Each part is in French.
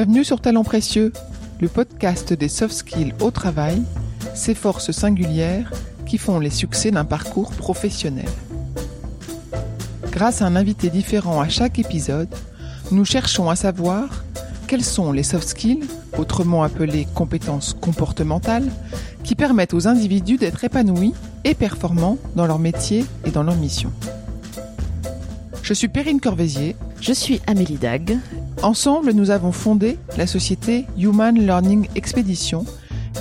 Bienvenue sur Talent Précieux, le podcast des soft skills au travail, ces forces singulières qui font les succès d'un parcours professionnel. Grâce à un invité différent à chaque épisode, nous cherchons à savoir quels sont les soft skills, autrement appelés compétences comportementales, qui permettent aux individus d'être épanouis et performants dans leur métier et dans leur mission. Je suis Perrine Corvézier. Je suis Amélie Dag. Ensemble, nous avons fondé la société Human Learning Expedition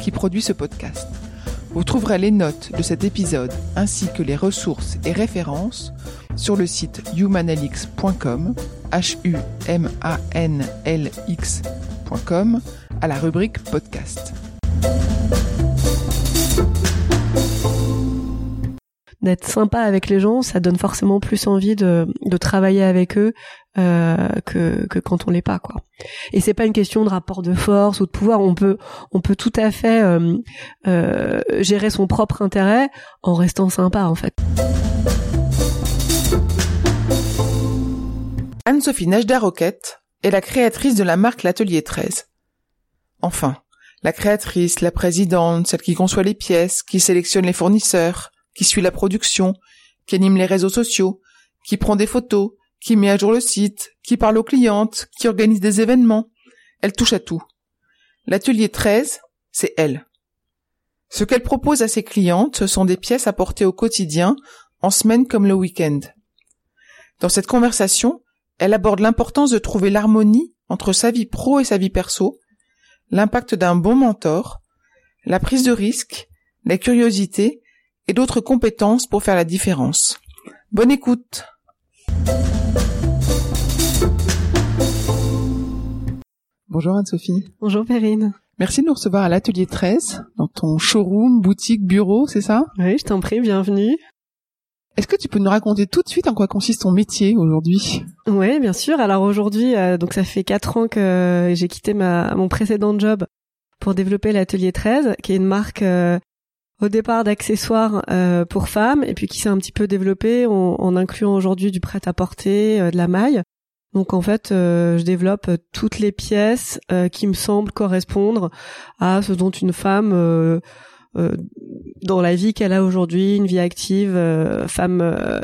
qui produit ce podcast. Vous trouverez les notes de cet épisode ainsi que les ressources et références sur le site humanlx.com, h u m a n l x.com à la rubrique podcast. D'être sympa avec les gens, ça donne forcément plus envie de, de travailler avec eux euh, que, que quand on l'est pas quoi. Et c'est pas une question de rapport de force ou de pouvoir. On peut on peut tout à fait euh, euh, gérer son propre intérêt en restant sympa en fait. Anne-Sophie Najda Roquette est la créatrice de la marque L'Atelier 13. Enfin, la créatrice, la présidente, celle qui conçoit les pièces, qui sélectionne les fournisseurs, qui suit la production, qui anime les réseaux sociaux, qui prend des photos, qui met à jour le site, qui parle aux clientes, qui organise des événements. Elle touche à tout. L'atelier 13, c'est elle. Ce qu'elle propose à ses clientes, ce sont des pièces apportées au quotidien, en semaine comme le week-end. Dans cette conversation, elle aborde l'importance de trouver l'harmonie entre sa vie pro et sa vie perso, l'impact d'un bon mentor, la prise de risque, la curiosité et d'autres compétences pour faire la différence. Bonne écoute Bonjour Anne-Sophie. Bonjour Perrine. Merci de nous recevoir à l'atelier 13, dans ton showroom, boutique, bureau, c'est ça? Oui, je t'en prie, bienvenue. Est-ce que tu peux nous raconter tout de suite en quoi consiste ton métier aujourd'hui? Oui, bien sûr. Alors aujourd'hui, euh, donc ça fait quatre ans que j'ai quitté ma, mon précédent job pour développer l'atelier 13, qui est une marque euh, au départ d'accessoires euh, pour femmes et puis qui s'est un petit peu développé en, incluant aujourd'hui du prêt-à-porter, euh, de la maille. Donc en fait, euh, je développe toutes les pièces qui me semblent correspondre à ce dont une femme dans la vie qu'elle a aujourd'hui, une vie active, femme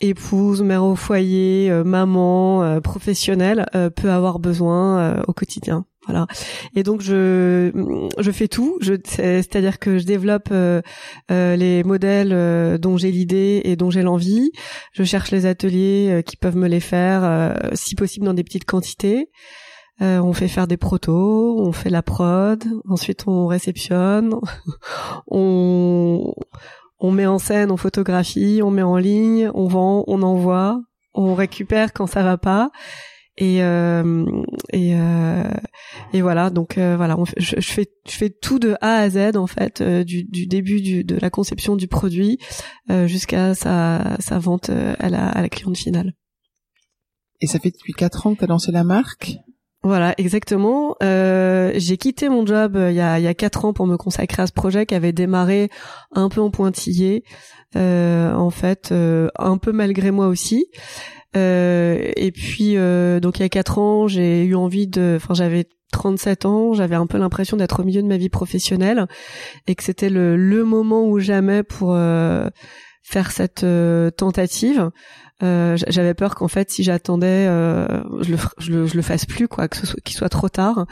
épouse, mère au foyer, maman, professionnelle, peut avoir besoin au quotidien. Voilà. Et donc je je fais tout. C'est-à-dire que je développe euh, euh, les modèles euh, dont j'ai l'idée et dont j'ai l'envie. Je cherche les ateliers qui peuvent me les faire, si possible dans des petites quantités. on fait faire des protos, on fait la prod, ensuite on réceptionne, on on met en scène, on photographie, on met en ligne, on vend, on envoie, on récupère quand ça va pas et euh, et euh, et voilà donc euh, voilà je, je, fais je fais tout de A à Z en fait du, du début du, de la conception du produit jusqu'à sa sa vente à la à la cliente finale et ça fait depuis quatre ans que tu as lancé la marque? Voilà, exactement. Euh, j'ai quitté mon job il y a il y a quatre ans pour me consacrer à ce projet qui avait démarré un peu en pointillé, euh, en fait, euh, un peu malgré moi aussi. Euh, et puis euh, donc il y a quatre ans, j'ai eu envie de, enfin j'avais 37 ans, j'avais un peu l'impression d'être au milieu de ma vie professionnelle et que c'était le, le moment ou jamais pour euh, faire cette tentative. Euh, j'avais peur qu'en fait, si j'attendais, euh, je, le, je, le, je, le, fasse plus, quoi, que ce soit qu'il soit trop tard.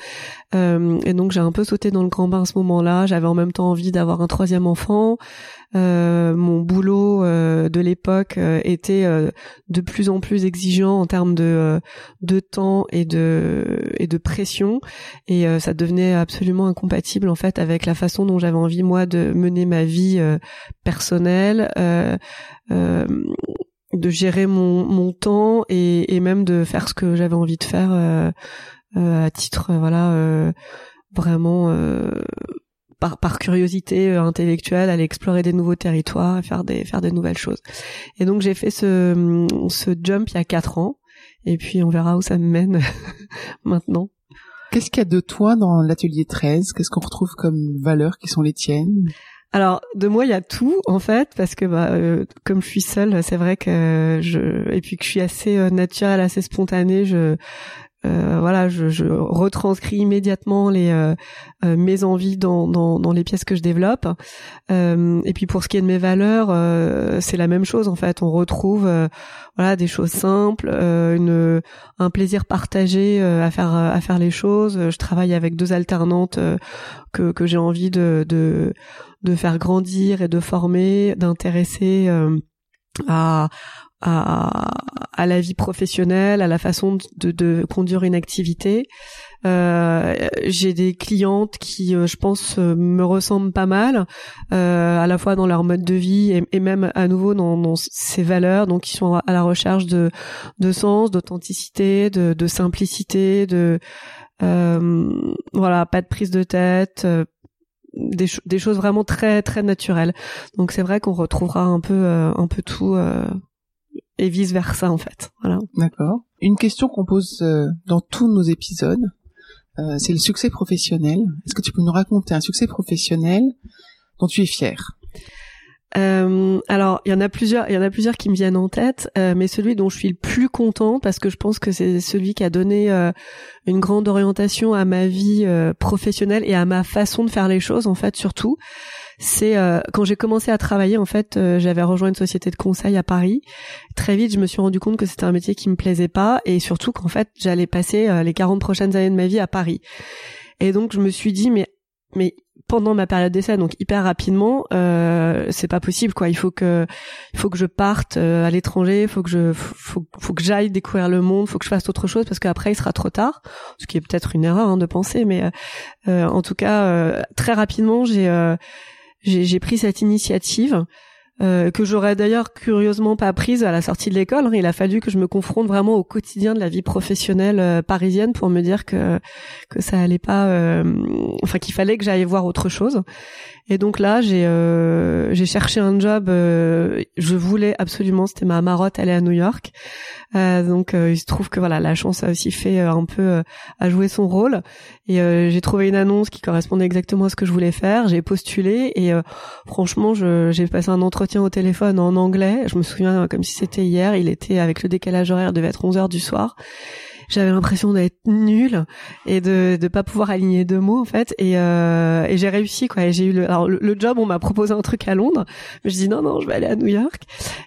Euh, et donc j'ai un peu sauté dans le grand bain à ce moment-là. J'avais en même temps envie d'avoir un troisième enfant. Euh, mon boulot euh, de l'époque était de plus en plus exigeant en termes de de temps et de et de pression, et ça devenait absolument incompatible en fait avec la façon dont j'avais envie moi de mener ma vie personnelle. Euh, de gérer mon, mon temps et, et même de faire ce que j'avais envie de faire euh, euh, à titre euh, voilà vraiment par, par curiosité intellectuelle aller explorer des nouveaux territoires et faire des faire des nouvelles choses. Et donc j'ai fait ce ce jump il y a quatre ans. Et puis on verra où ça me mène maintenant. Qu'est-ce qu'il y a de toi dans l'atelier 13 Qu'est-ce qu'on retrouve comme valeurs qui sont les tiennes? Alors de moi il y a tout en fait parce que bah euh, comme je suis seule c'est vrai que je et puis que je suis assez euh, naturelle assez spontanée je euh, voilà, je, je, retranscris immédiatement les euh, euh, mes envies dans, dans, dans les pièces que je développe. et puis pour ce qui est de mes valeurs, c'est la même chose en fait. On retrouve voilà des choses simples, une un plaisir partagé à faire à faire les choses. Je travaille avec deux alternantes que que j'ai envie de, de de faire grandir et de former, d'intéresser à à, à, la vie professionnelle, à la façon de, de conduire une activité. Euh, j'ai des clientes qui, euh, je pense, euh, me ressemblent pas mal, euh, à la fois dans leur mode de vie et, même à nouveau dans, dans, ces valeurs, donc qui sont à la recherche de, de sens, d'authenticité, de, de, simplicité, de euh, voilà, pas de prise de tête. Des, des, choses vraiment très très naturelles. Donc c'est vrai qu'on retrouvera un peu un peu tout et vice versa en fait. Voilà. D'accord. Une question qu'on pose euh, dans tous nos épisodes, euh, c'est le succès professionnel. Est-ce que tu peux nous raconter un succès professionnel dont tu es fier euh, alors, il y en a plusieurs, il y en a plusieurs qui me viennent en tête, euh, mais celui dont je suis le plus content parce que je pense que c'est celui qui a donné euh, une grande orientation à ma vie professionnelle et à ma façon de faire les choses en fait surtout c'est euh, quand j'ai commencé à travailler en fait euh, j'avais rejoint une société de conseil à Paris. Très vite je me suis rendu compte que c'était un métier qui me plaisait pas et surtout qu'en fait j'allais passer euh, les 40 prochaines années de ma vie à Paris. Et donc je me suis dit mais mais pendant ma période d'essai donc hyper rapidement euh, c'est pas possible quoi. Il faut que il faut que je parte à l'étranger il faut que je faut, faut que j'aille découvrir le monde faut que je fasse autre chose parce qu'après il sera trop tard. Ce qui est peut-être une erreur hein, de penser mais en tout cas très rapidement j'ai j'ai pris cette initiative euh, que j'aurais d'ailleurs curieusement pas prise à la sortie de l'école. Il a fallu que je me confronte vraiment au quotidien de la vie professionnelle euh, parisienne pour me dire que que ça allait pas, euh, enfin qu'il fallait que j'aille voir autre chose. Et donc là, j'ai euh, cherché un job. Euh, je voulais absolument, c'était ma marotte, aller à New York. Euh, donc il se trouve que voilà, la chance a aussi fait un peu à jouer son rôle. Et j'ai trouvé une annonce qui correspondait exactement à ce que je voulais faire. J'ai postulé et franchement, j'ai passé un entretien au téléphone en anglais. Je me souviens comme si c'était hier. Il était avec le décalage horaire, il devait être 11 heures du soir j'avais l'impression d'être nulle et de de pas pouvoir aligner deux mots en fait. Et, euh, et j'ai réussi quoi. J'ai eu le alors le, job on m'a proposé un truc à Londres. Mais je dis non non je vais aller à New York.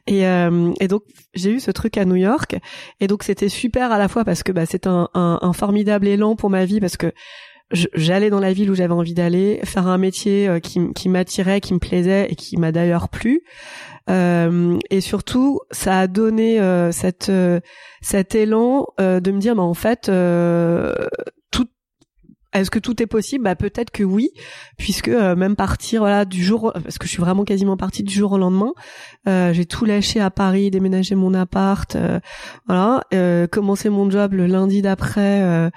Et euh, et donc j'ai eu ce truc à New York. Et donc c'était super à la fois parce que bah c'est un, un, un formidable élan pour ma vie parce que j'allais dans la ville où j'avais envie d'aller, faire un métier euh, qui, qui m'attirait, qui me plaisait et qui m'a d'ailleurs plu. Euh, et surtout, ça a donné euh, cette euh, cet élan de me dire, bah, en fait, tout est-ce que tout est possible? Bah peut-être que oui, puisque même partir voilà du jour, parce que je suis vraiment quasiment partie du jour au lendemain. j'ai tout lâché à Paris, déménager mon appart, voilà, commencer mon job le lundi d'après.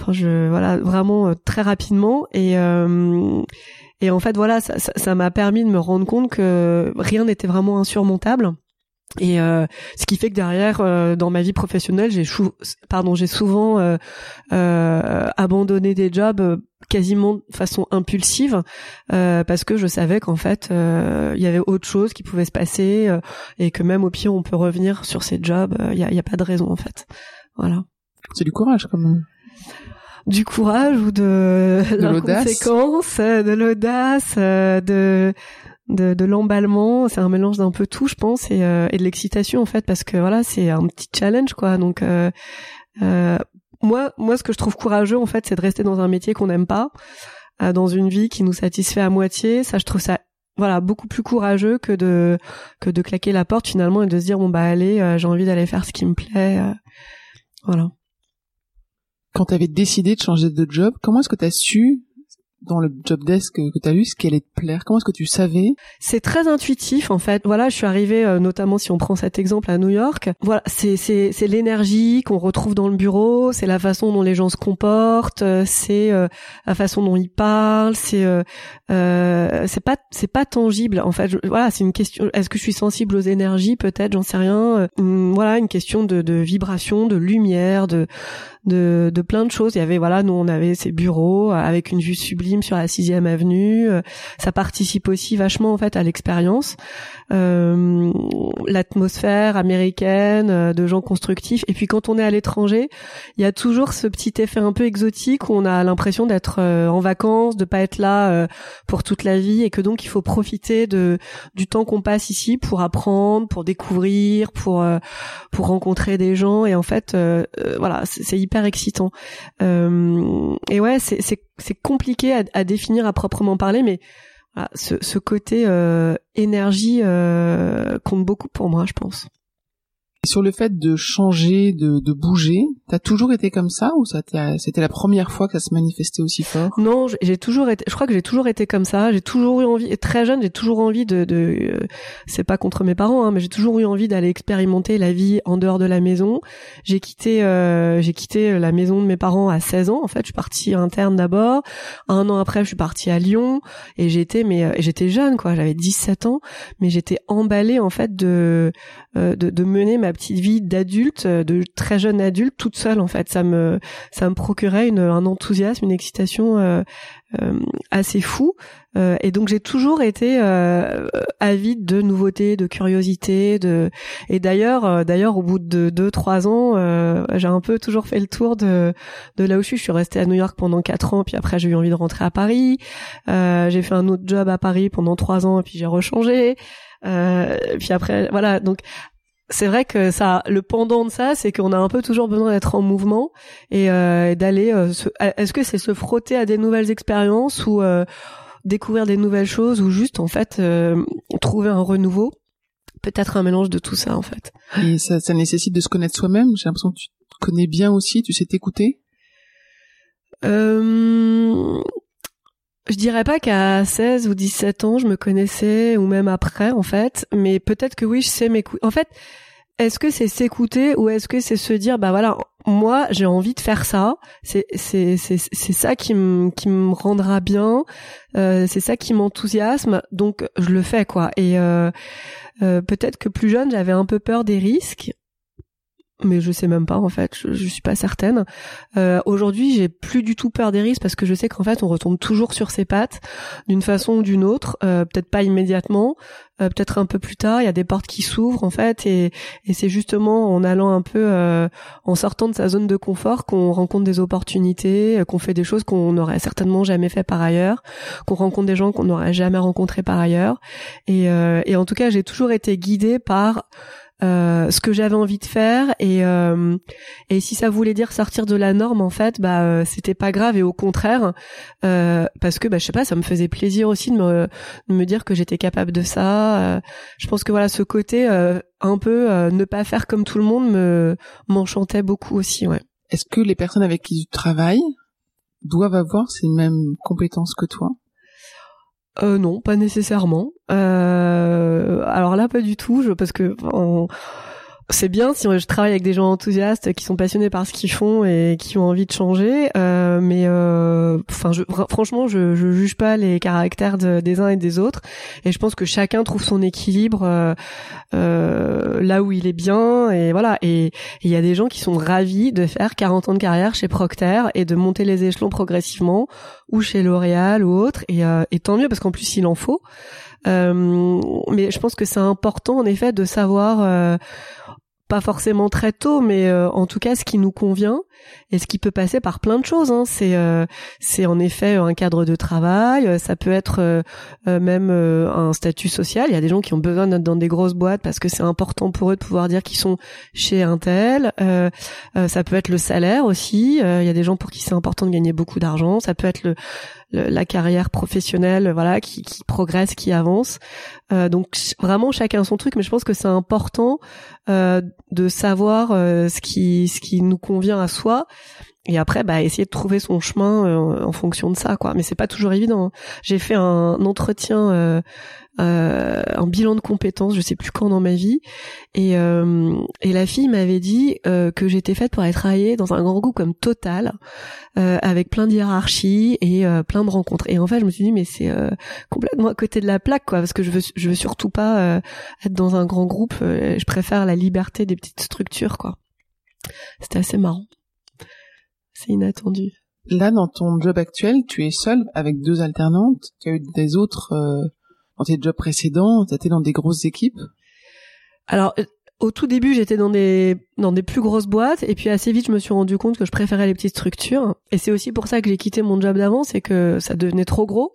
Enfin, je voilà vraiment très rapidement et et en fait, voilà, ça m'a permis de me rendre compte que rien n'était vraiment insurmontable. Et euh, ce qui fait que derrière, euh, dans ma vie professionnelle, j'ai pardon, j'ai souvent euh, euh, abandonné des jobs quasiment de façon impulsive parce que je savais qu'en fait, il y avait autre chose qui pouvait se passer et que même au pire, on peut revenir sur ces jobs. Il y a, y a pas de raison en fait. Voilà. C'est du courage quand même du courage ou de, de l'inconséquence, euh, de l'audace, euh, de de, de l'emballement, c'est un mélange d'un peu tout, je pense, et, euh, et de l'excitation en fait, parce que voilà, c'est un petit challenge quoi. Donc euh, moi, moi, ce que je trouve courageux en fait, c'est de rester dans un métier qu'on n'aime pas, dans une vie qui nous satisfait à moitié. Ça, je trouve ça voilà beaucoup plus courageux que de que de claquer la porte finalement et de se dire bon bah allez, j'ai envie d'aller faire ce qui me plaît. voilà quand tu avais décidé de changer de job, comment est-ce que tu as su dans le job desk que, tu as eu ce qui allait te plaire? Comment est-ce que tu savais? C'est très intuitif en fait. Voilà, je suis arrivée euh, notamment si on prend cet exemple à New York. Voilà, c'est c'est c'est l'énergie qu'on retrouve dans le bureau, c'est la façon dont les gens se comportent, euh, c'est euh, la façon dont ils parlent, c'est euh, c'est pas c'est pas tangible en fait. voilà, c'est une question est-ce que je suis sensible aux énergies? Peut-être, j'en sais rien. Hum, voilà, une question de de vibration, de lumière, de de, de plein de choses. Il y avait voilà, nous on avait ces bureaux avec une vue sublime sur la sixième avenue. ça participe aussi vachement en fait à l'expérience, l'atmosphère américaine, de gens constructifs. Et puis quand on est à l'étranger, il y a toujours ce petit effet un peu exotique où on a l'impression d'être en vacances, de pas être là pour toute la vie, et que donc il faut profiter de du temps qu'on passe ici pour apprendre, pour découvrir, pour pour rencontrer des gens. Et en fait, voilà, c'est hyper excitant. Euh, et ouais, c'est compliqué à, à, définir à proprement parler, mais voilà, ce, ce côté euh, énergie euh, compte beaucoup pour moi, je pense. Sur le fait de changer, de, de bouger, t'as toujours été comme ça ou ça c'était la première fois que ça se manifestait aussi fort? Non, j'ai toujours été. Je crois que j'ai toujours été comme ça. J'ai toujours eu envie. Très jeune, j'ai toujours envie de. de euh, c'est pas contre mes parents, hein, mais j'ai toujours eu envie d'aller expérimenter la vie en dehors de la maison. J'ai quitté. Euh, j'ai quitté la maison de mes parents à 16 ans. En fait, je suis partie interne d'abord. Un an après, je suis partie à Lyon et j'étais mais euh, j'étais jeune quoi. J'avais 17 ans, mais j'étais emballée en fait de de, de mener ma petite vie d'adulte, euh, de très jeune adulte, toute seule en fait. Ça me ça me procurait une, un enthousiasme, une excitation euh, euh, assez fou. et donc j'ai toujours été avide de nouveautés, de curiosité, de et d'ailleurs d'ailleurs au bout de deux trois ans, j'ai un peu toujours fait le tour de de là où je suis. Je suis restée à New York pendant quatre ans, puis après j'ai eu envie de rentrer à Paris. j'ai fait un autre job à Paris pendant trois ans, et puis j'ai rechangé. Euh, puis après, voilà. Donc c'est vrai que ça, le pendant de ça, c'est qu'on a un peu toujours besoin d'être en mouvement et euh, d'aller. Euh, est-ce que c'est se frotter à des nouvelles expériences ou euh, découvrir des nouvelles choses ou juste en fait euh, trouver un renouveau? Peut-être un mélange de tout ça en fait. Et ça, ça nécessite de se connaître soi-même. J'ai l'impression que tu te connais bien aussi. Tu sais t'écouter. Euh, je dirais pas qu'à 16 ou 17 ans, je me connaissais, ou même après, en fait. Mais peut-être que oui, je sais m'écouter. En fait, est-ce que c'est s'écouter ou est-ce que c'est se dire, bah voilà, moi, j'ai envie de faire ça. C'est c'est c'est c'est ça qui me qui me rendra bien. Euh, c'est ça qui m'enthousiasme. Donc je le fais quoi. Et euh, euh, peut-être que plus jeune, j'avais un peu peur des risques mais je sais même pas en fait, je, je suis pas certaine. Euh, Aujourd'hui, j'ai plus du tout peur des risques parce que je sais qu'en fait, on retombe toujours sur ses pattes d'une façon ou d'une autre. Euh, peut-être pas immédiatement, euh, peut-être un peu plus tard. Il y a des portes qui s'ouvrent en fait, et, et c'est justement en allant un peu, euh, en sortant de sa zone de confort, qu'on rencontre des opportunités, euh, qu'on fait des choses qu'on n'aurait certainement jamais fait par ailleurs, qu'on rencontre des gens qu'on n'aurait jamais rencontrés par ailleurs. Et, et en tout cas, j'ai toujours été guidée par euh, ce que j'avais envie de faire et euh, et si ça voulait dire sortir de la norme en fait bah euh, c'était pas grave et au contraire parce que bah je sais pas ça me faisait plaisir aussi de me de me dire que j'étais capable de ça je pense que voilà ce côté un peu ne pas faire comme tout le monde me m'enchantait beaucoup aussi ouais. Est-ce que les personnes avec qui tu travailles doivent avoir ces mêmes compétences que toi? Euh, non, pas nécessairement. Euh, alors là, pas du tout, je, parce que c'est bien si je travaille avec des gens enthousiastes qui sont passionnés par ce qu'ils font et qui ont envie de changer. Euh, mais euh, enfin, franchement, je, je juge pas les caractères des uns et des autres. Et je pense que chacun trouve son équilibre euh, euh là où il est bien. Et voilà. Et il y a des gens qui sont ravis de faire 40 ans de carrière chez Procter et de monter les échelons progressivement, ou chez L'Oréal ou autre. Et, euh, et tant mieux parce qu'en plus il en faut. Mais je pense que c'est important en effet de savoir pas forcément très tôt, mais euh, en tout cas ce qui nous convient et ce qui peut passer par plein de choses. Hein. C'est euh, c'est en effet un cadre de travail, euh, ça peut être même un statut social. Il y a des gens qui ont besoin d'être dans des grosses boîtes parce que c'est important pour eux de pouvoir dire qu'ils sont chez un tel. ça peut être le salaire aussi. Il y a des gens pour qui c'est important de gagner beaucoup d'argent. Ça peut être le la carrière professionnelle, voilà, qui, qui progresse, qui avance. Euh, donc vraiment chacun son truc, mais je pense que c'est important euh, de savoir euh, ce qui ce qui nous convient à soi et après bah essayer de trouver son chemin euh, en fonction de ça quoi. Mais c'est pas toujours évident hein. j'ai fait un entretien euh, euh, un bilan de compétences je sais plus quand dans ma vie. Et euh, et la fille m'avait dit euh, que j'étais faite pour aller travailler dans un grand groupe comme Total avec plein de hiérarchies et plein de rencontres. Et en fait je me suis dit mais c'est complètement à côté de la plaque quoi parce que je veux je veux surtout pas être dans un grand groupe je préfère la liberté des petites structures quoi. C'était assez marrant c'est inattendu. Là, dans ton job actuel, tu es seule avec deux alternantes. Tu as eu des autres euh, dans tes jobs précédents. Tu étais dans des grosses équipes. Alors, euh, au tout début, j'étais dans des dans des plus grosses boîtes, et puis assez vite, je me suis rendu compte que je préférais les petites structures. Et c'est aussi pour ça que j'ai quitté mon job d'avant, c'est que ça devenait trop gros,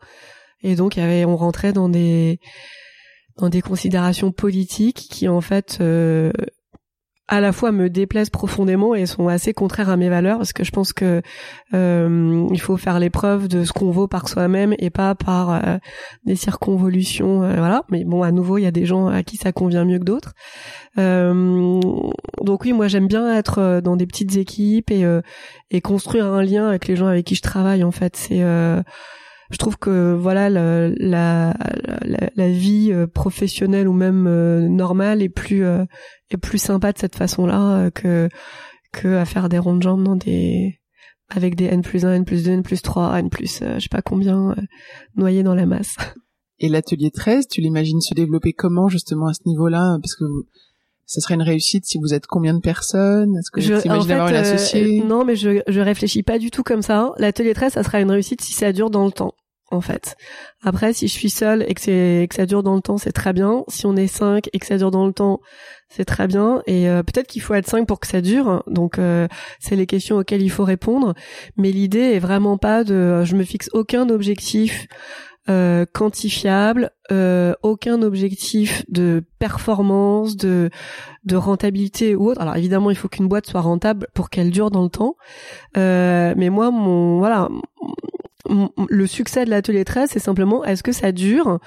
et donc il y avait, on rentrait dans des dans des considérations politiques qui en fait euh, à la fois me déplaisent profondément et sont assez contraires à mes valeurs parce que je pense que euh, il faut faire l'épreuve de ce qu'on vaut par soi-même et pas par euh, des circonvolutions voilà. Mais bon à nouveau il y a des gens à qui ça convient mieux que d'autres. Donc oui moi j'aime bien être dans des petites équipes et et construire un lien avec les gens avec qui je travaille en fait. C'est je trouve que voilà la, la, la, vie euh, professionnelle ou même euh, normale est plus euh, est plus sympa de cette façon-là que que à faire des rondes de jambes dans des avec des n plus 1, n plus 2, n plus 3, n plus je sais pas combien noyés dans la masse. Et l'atelier 13, tu l'imagines se développer comment justement à ce niveau-là? Parce que ça serait une réussite si vous êtes combien de personnes? Est-ce que tu imagines avoir une associée? Non, mais je, je réfléchis pas du tout comme ça. L'atelier 13, ça sera une réussite si ça dure dans le temps en fait. Après, si je suis seule et que c'est que ça dure dans le temps, c'est très bien. Si on est cinq et que ça dure dans le temps, c'est très bien. Et euh, peut-être qu'il faut être cinq pour que ça dure. Donc, euh, c'est les questions auxquelles il faut répondre. Mais l'idée est vraiment pas de. Je me fixe aucun objectif. Euh, quantifiable, aucun objectif de performance, de de rentabilité ou autre. Alors évidemment, il faut qu'une boîte soit rentable pour qu'elle dure dans le temps. mais moi, mon voilà, le succès de l'atelier 13, c'est simplement est-ce que ça dure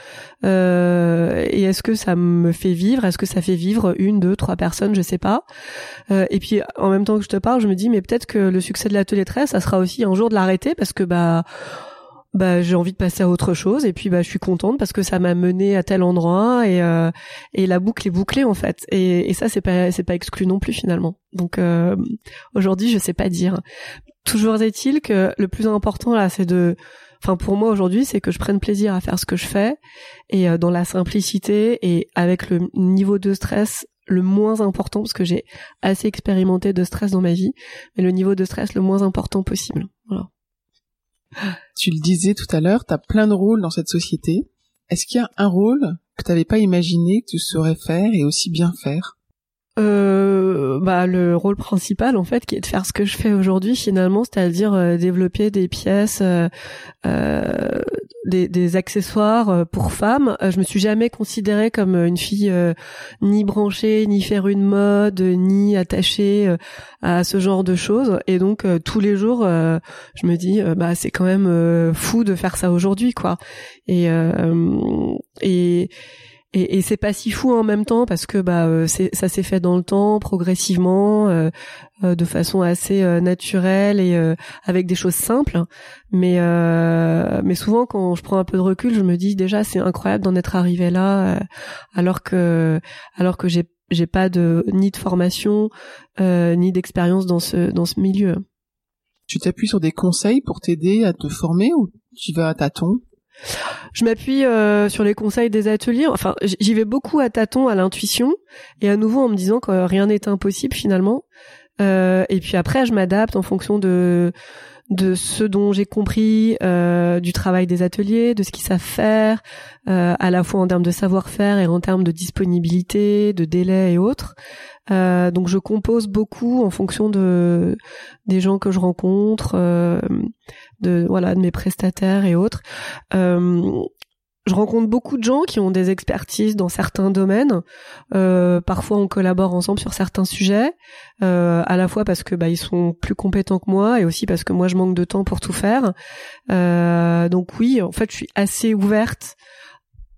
euh, et est-ce que ça me fait vivre Est-ce que ça fait vivre une, deux, trois personnes Je sais pas. Euh, et puis en même temps que je te parle, je me dis mais peut-être que le succès de l'atelier 13, ça sera aussi un jour de l'arrêter parce que bah bah j'ai envie de passer à autre chose et puis bah je suis contente parce que ça m'a mené à tel endroit et euh, et la boucle est bouclée en fait. Et, ça c'est pas c'est pas exclu non plus finalement. Donc euh, aujourd'hui je sais pas dire Toujours est-il que le plus important là, c'est de, enfin pour moi aujourd'hui, c'est que je prenne plaisir à faire ce que je fais et euh, dans la simplicité et avec le niveau de stress le moins important parce que j'ai assez expérimenté de stress dans ma vie, mais le niveau de stress le moins important possible. Voilà. Tu le disais tout à l'heure, tu as plein de rôles dans cette société. Est-ce qu'il y a un rôle que tu n'avais pas imaginé que tu saurais faire et aussi bien faire? Euh, bah le rôle principal en fait qui est de faire ce que je fais aujourd'hui finalement c'est-à-dire euh, développer des pièces euh, euh des, des, accessoires euh, pour femmes. Je me suis jamais considérée comme une fille ni branchée ni faire une mode ni attachée à ce genre de choses. Et donc tous les jours je me dis bah c'est quand même fou de faire ça aujourd'hui quoi. Et et et, et c'est pas si fou en même temps parce que bah euh, ça s'est fait dans le temps progressivement euh, euh, de façon assez naturelle et avec des choses simples. Mais mais souvent quand je prends un peu de recul je me dis déjà c'est incroyable d'en être arrivé là alors que alors que j'ai j'ai pas de ni de formation ni d'expérience dans ce dans ce milieu. Tu t'appuies sur des conseils pour t'aider à te former ou tu vas à tâtons? Je m'appuie euh, sur les conseils des ateliers. Enfin, j'y vais beaucoup à tâtons, à l'intuition, et à nouveau en me disant que rien n'est impossible finalement. Euh, et puis après, je m'adapte en fonction de de ce dont j'ai compris euh, du travail des ateliers, de ce qu'ils savent faire, à la fois en termes de savoir-faire et en termes de disponibilité, de délai et autres. Euh, donc je compose beaucoup en fonction de des gens que je rencontre, euh, de voilà de mes prestataires et autres. Euh, je rencontre beaucoup de gens qui ont des expertises dans certains domaines. Euh, parfois, on collabore ensemble sur certains sujets, euh, à la fois parce que bah, ils sont plus compétents que moi et aussi parce que moi je manque de temps pour tout faire. Euh, donc oui, en fait, je suis assez ouverte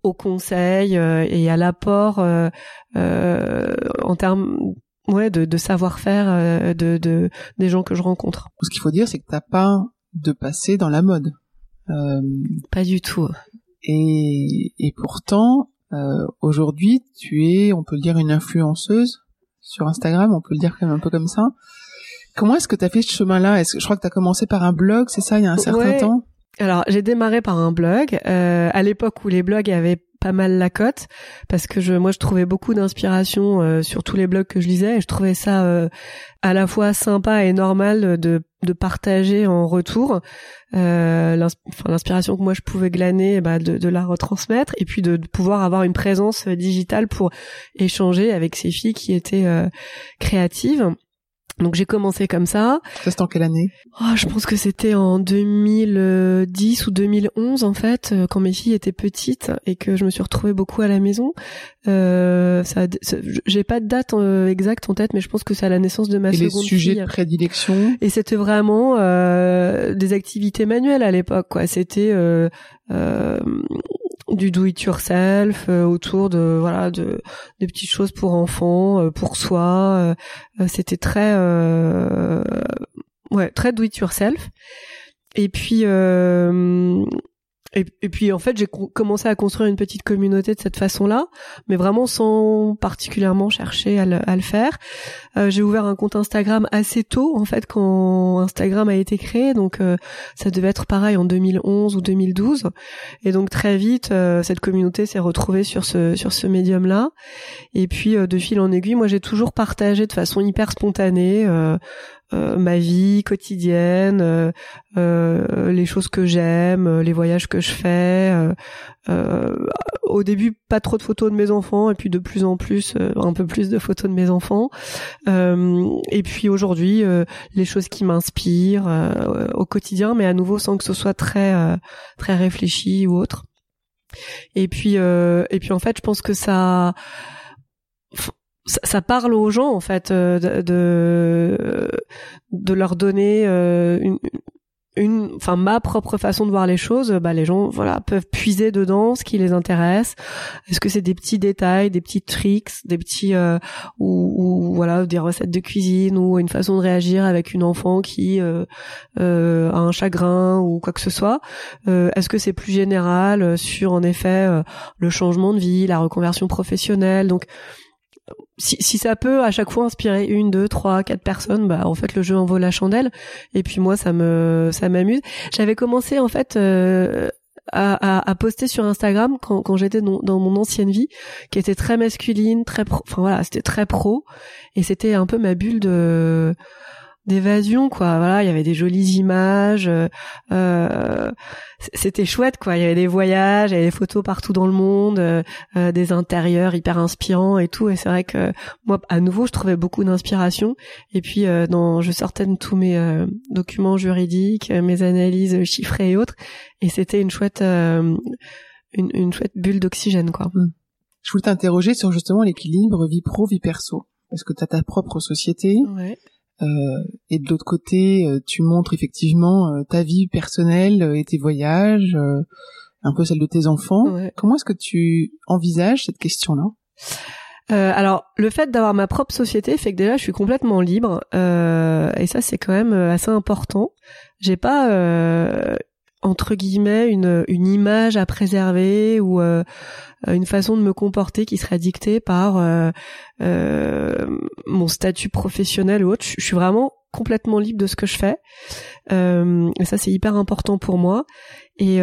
au conseil euh, et à l'apport euh, euh, en termes ouais de, de savoir-faire de, de des gens que je rencontre. Ce qu'il faut dire, c'est que t'as pas de passé dans la mode. Pas du tout. Et, et pourtant, aujourd'hui, tu es, on peut le dire, une influenceuse sur Instagram, on peut le dire quand même un peu comme ça. Comment est-ce que tu as fait ce chemin-là? Est-ce que je crois que tu as commencé par un blog, c'est ça, il y a un certain temps? Alors, j'ai démarré par un blog. Euh, à l'époque où les blogs avaient pas mal la cote parce que je moi je trouvais beaucoup d'inspiration euh, sur tous les blogs que je lisais et je trouvais ça euh, à la fois sympa et normal de de partager en retour euh, l'inspiration que moi je pouvais glaner bah, de, de la retransmettre et puis de, de, pouvoir avoir une présence digitale pour échanger avec ces filles qui étaient créatives donc j'ai commencé comme ça. Ça c'était en quelle année? Oh, Je pense que c'était en 2010 ou 2011 en fait, euh, quand mes filles étaient petites et que je me suis retrouvée beaucoup à la maison. Euh, ça, j'ai pas de date euh, exacte en tête, mais je pense que c'est à la naissance de ma et seconde les sujets fille. de prédilection? Et c'était vraiment euh, des activités manuelles à l'époque, quoi. C'était euh, euh, du do it yourself euh, autour de voilà de des petites choses pour enfants euh, pour soi euh, c'était très ouais très do it yourself. Et puis et, puis en fait j'ai commencé à construire une petite communauté de cette façon-là, mais vraiment sans particulièrement chercher à le, faire. Euh, j'ai ouvert un compte Instagram assez tôt en fait quand Instagram a été créé, donc euh, ça devait être pareil en 2011 ou 2012. Et donc très vite euh, cette communauté s'est retrouvée sur ce sur ce médium-là. Et puis de fil en aiguille, moi j'ai toujours partagé de façon hyper spontanée ma vie quotidienne, euh, euh, les choses que j'aime, les voyages que je fais. au début, pas trop de photos de mes enfants, et puis de plus en plus, un peu plus de photos de mes enfants. et puis aujourd'hui, les choses qui m'inspirent au quotidien, mais à nouveau sans que ce soit très très réfléchi ou autre. Et puis et puis en fait, je pense que ça ça, parle aux gens en fait euh, de, de, leur donner euh, une une enfin ma propre façon de voir les choses. Bah les gens voilà peuvent puiser dedans ce qui les intéresse. Est-ce que c'est des petits détails des petits tricks des petits euh, ou, voilà des recettes de cuisine ou une façon de réagir avec une enfant qui euh, euh, a un chagrin ou quoi que ce soit? Est-ce que c'est plus général sur en effet le changement de vie la reconversion professionnelle? Donc si, si, ça peut à chaque fois inspirer une, deux, trois, quatre personnes, bah en fait le jeu en vaut la chandelle. Et puis moi ça me ça m'amuse. J'avais commencé en fait euh, à, à, à, poster sur Instagram quand, quand j'étais dans, dans, mon ancienne vie, qui était très masculine, très pro, enfin voilà, c'était très pro, et c'était un peu ma bulle de d'évasion quoi. Voilà il y avait des jolies images euh, euh, c'était chouette quoi. Il y avait des voyages il y avait des photos partout dans le monde euh, euh, des intérieurs hyper inspirants et tout. Et c'est vrai que moi à nouveau je trouvais beaucoup d'inspiration. Et puis dans je sortais de tous mes documents juridiques mes analyses chiffrées et autres. Et c'était une chouette une, une chouette bulle d'oxygène quoi. Hmm. je voulais t'interroger sur justement l'équilibre vie pro vie perso. Parce que tu as ta propre société? Ouais. euh, et de l'autre côté, euh, tu montres effectivement euh, ta vie personnelle et tes voyages, un peu celle de tes enfants. Comment est-ce que tu envisages cette question-là? Euh, alors, le fait d'avoir ma propre société fait que déjà je suis complètement libre euh, et ça c'est quand même assez important. J'ai pas euh, entre guillemets une, une image à préserver ou euh, une façon de me comporter qui serait dictée par euh, euh, mon statut professionnel ou autre. Je, suis vraiment complètement libre de ce que je fais et ça c'est hyper important pour moi et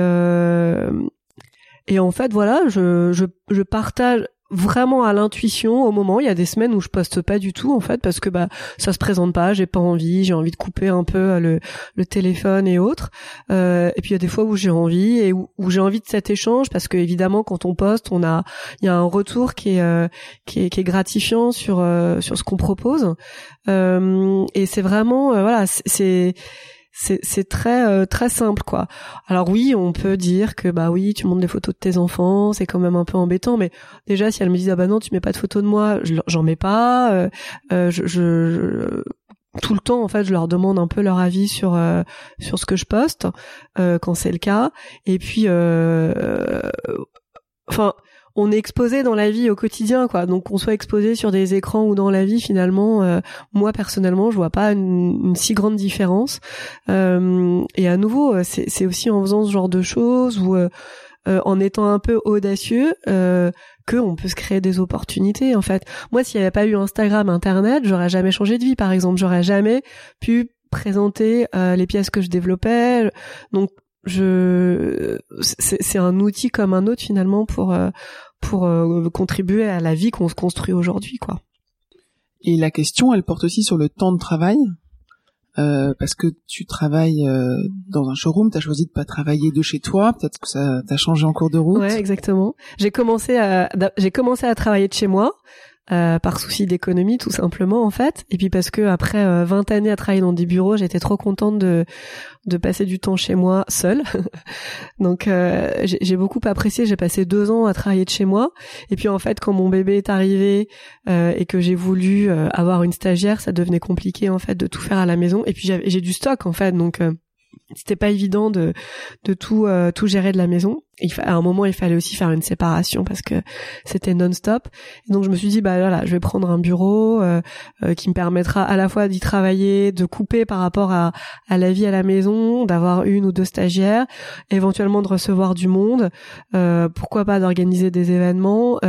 et en fait voilà je, je, je partage vraiment à l'intuition au moment. Il y a des semaines où je poste pas du tout en fait parce que bah ça se présente pas, j'ai pas envie, j'ai envie de couper un peu euh, le, le téléphone et autres. Euh, et puis il y a des fois où j'ai envie et où, j'ai envie de cet échange parce que évidemment quand on poste, on a il y a un retour qui est euh, qui est, qui est gratifiant sur euh, sur ce qu'on propose. et c'est vraiment voilà c'est c'est très euh, très simple quoi. Alors oui, on peut dire que bah oui, tu montres des photos de tes enfants, c'est quand même un peu embêtant, mais déjà si elles me disent ah bah non, tu mets pas de photos de moi, j'en mets pas. Euh, euh je, je, tout le temps en fait je leur demande un peu leur avis sur euh, sur ce que je poste quand c'est le cas et puis enfin on est exposé dans la vie au quotidien, quoi. Donc qu'on soit exposé sur des écrans ou dans la vie, finalement, euh, moi personnellement, je vois pas une, si grande différence. Euh, et à nouveau, euh, c'est aussi en faisant ce genre de choses ou en étant un peu audacieux que on peut se créer des opportunités. En fait, moi, s'il n'y avait pas eu Instagram, Internet, j'aurais jamais changé de vie, par exemple. J'aurais jamais pu présenter les pièces que je développais. Donc je c'est un outil comme un autre finalement pour euh, pour euh, contribuer à la vie qu'on se construit aujourd'hui quoi. Et la question, elle porte aussi sur le temps de travail. Euh, parce que tu travailles euh, dans un showroom, tu as choisi de pas travailler de chez toi, peut-être que ça t'a changé en cours de route. Ouais, exactement. J'ai commencé à j'ai commencé à travailler de chez moi euh, par souci d'économie tout simplement en fait. Et puis parce que après 20 euh, années à travailler dans des bureaux j'étais trop contente de de passer du temps chez moi seule. Donc euh, j'ai beaucoup apprécié. J'ai passé deux ans à travailler de chez moi. Et puis en fait quand mon bébé est arrivé et que j'ai voulu avoir une stagiaire ça devenait compliqué en fait de tout faire à la maison. Et puis j'ai du stock en fait. Donc c'était pas évident de de tout euh, tout gérer de la maison. Il à un moment, il fallait aussi faire une séparation parce que c'était non-stop. Et donc je me suis dit bah voilà, je vais prendre un bureau euh, euh, qui me permettra à la fois d'y travailler, de couper par rapport à la vie à la maison, d'avoir une ou deux stagiaires, éventuellement de recevoir du monde, pourquoi pas d'organiser des événements.